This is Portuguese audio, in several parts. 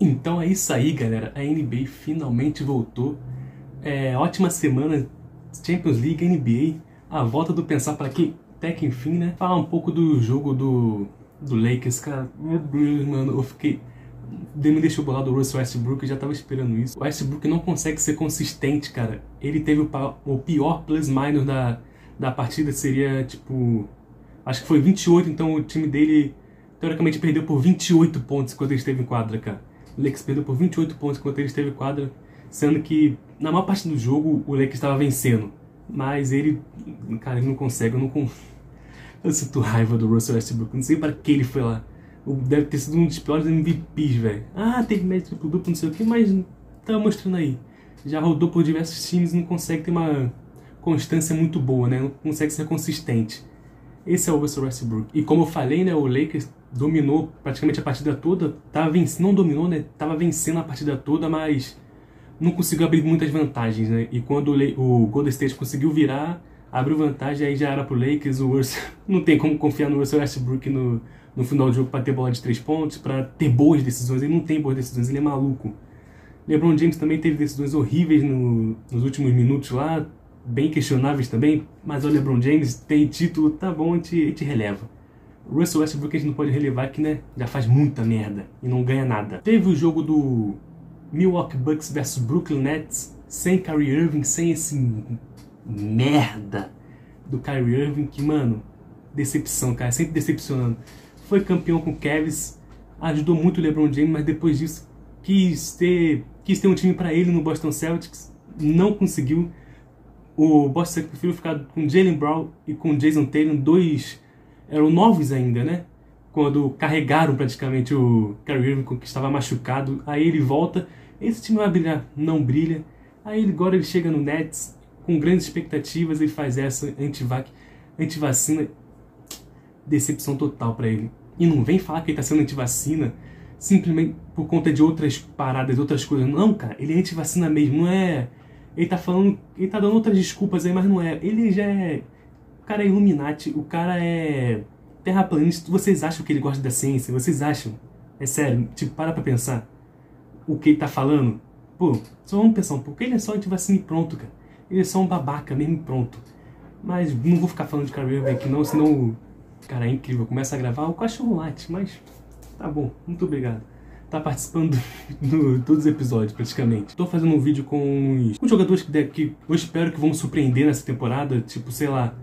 Então é isso aí, galera. A NBA finalmente voltou. É, ótima semana, Champions League, NBA, a volta do pensar para aqui, até que enfim, né? Falar um pouco do jogo do, do Lakers, cara. Meu Deus, mano, eu fiquei. Me deixou bolado o Russell Westbrook, já tava esperando isso. O Westbrook não consegue ser consistente, cara. Ele teve o, o pior plus-minus da, da partida, seria tipo. Acho que foi 28, então o time dele teoricamente perdeu por 28 pontos quando ele esteve em quadra, cara. O Lakers perdeu por 28 pontos enquanto ele esteve em quadra, sendo que na maior parte do jogo o Lakers estava vencendo. Mas ele, cara, ele não consegue, eu não con... Eu sinto raiva do Russell Westbrook, não sei para que ele foi lá. Deve ter sido um dos piores MVPs, velho. Ah, teve médio triplo duplo, não sei o que, mas tá mostrando aí. Já rodou por diversos times e não consegue ter uma constância muito boa, né? Não consegue ser consistente. Esse é o Russell Westbrook. E como eu falei, né, o Lakers dominou praticamente a partida toda, tava vencendo, não dominou, né? Tava vencendo a partida toda, mas não conseguiu abrir muitas vantagens, né? E quando o, Golden State conseguiu virar, abriu vantagem, aí já era pro Lakers, o Russell, não tem como confiar no Russell Westbrook no, no final do jogo para ter bola de três pontos, para ter boas decisões, ele não tem boas decisões, ele é maluco. LeBron James também teve decisões horríveis no, nos últimos minutos lá, bem questionáveis também, mas o LeBron James tem título, tá bom, a gente releva. Russell Westbrook a gente não pode relevar que né, já faz muita merda e não ganha nada. Teve o jogo do Milwaukee Bucks versus Brooklyn Nets sem Kyrie Irving, sem esse merda do Kyrie Irving que, mano, decepção, cara, sempre decepcionando. Foi campeão com o Cavs, ajudou muito o LeBron James, mas depois disso quis ter, quis ter um time para ele no Boston Celtics, não conseguiu. O Boston Celtics preferiu ficar com Jalen Brown e com Jason Tatum, dois eram novos ainda, né? Quando carregaram praticamente o Kyrie Irving que estava machucado, aí ele volta, esse time vai brilhar, não brilha. Aí agora ele chega no Nets com grandes expectativas, ele faz essa antivac, antivacina, decepção total para ele. E não vem falar que ele está sendo antivacina simplesmente por conta de outras paradas, outras coisas. Não, cara, ele é antivacina mesmo, não é. Ele tá falando, ele tá dando outras desculpas aí, mas não é. Ele já é cara é Illuminati, o cara é terraplanista. Vocês acham que ele gosta da ciência? Vocês acham? É sério, tipo, para pra pensar. O que ele tá falando? Pô, só vamos pensar um pouco. Ele é só antivacina e pronto, cara. Ele é só um babaca mesmo e pronto. Mas não vou ficar falando de Kyrie aqui não, senão cara é incrível. Começa a gravar o cachorro late, mas tá bom, muito obrigado. Tá participando de todos os episódios, praticamente. Tô fazendo um vídeo com os, jogadores que, que eu espero que vão surpreender nessa temporada, tipo, sei lá,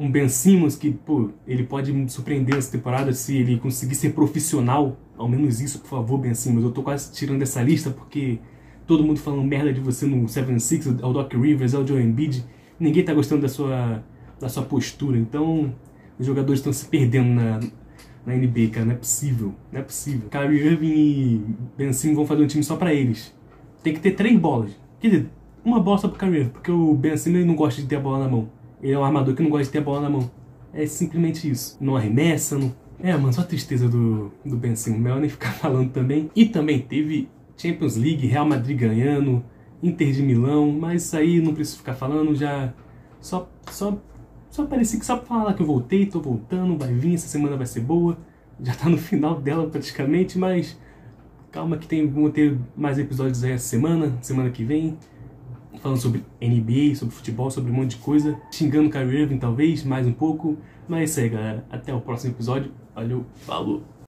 um Ben Simmons que, pô, ele pode me surpreender essa temporada se ele conseguir ser profissional. Ao menos isso, por favor, Ben Simmons. Eu tô quase tirando essa lista porque todo mundo falando merda de você no 7-6, é o Doc Rivers, é o Joe Embiid. Ninguém tá gostando da sua, da sua postura. Então, os jogadores estão se perdendo na, na NBA, cara. Não é possível. Não é possível. Kyrie Irving e Ben Simmons vão fazer um time só pra eles. Tem que ter três bolas. Quer dizer, uma bola só pro Kyrie Irving, porque o Ben Simmons não gosta de ter a bola na mão. Ele é um armador que não gosta de ter a bola na mão. É simplesmente isso. Não arremessa, não... É, mano, só a tristeza do, do Ben Simmons. Melhor nem ficar falando também. E também teve Champions League, Real Madrid ganhando, Inter de Milão, mas isso aí não preciso ficar falando, já... Só, só, só parecia que só pra falar que eu voltei, tô voltando, vai vir, essa semana vai ser boa. Já tá no final dela praticamente, mas... Calma que tem, vão ter mais episódios aí essa semana, semana que vem falando sobre NBA, sobre futebol, sobre um monte de coisa, xingando o Kyrie Irving talvez, mais um pouco. Mas é isso aí, galera. Até o próximo episódio. Valeu, falou!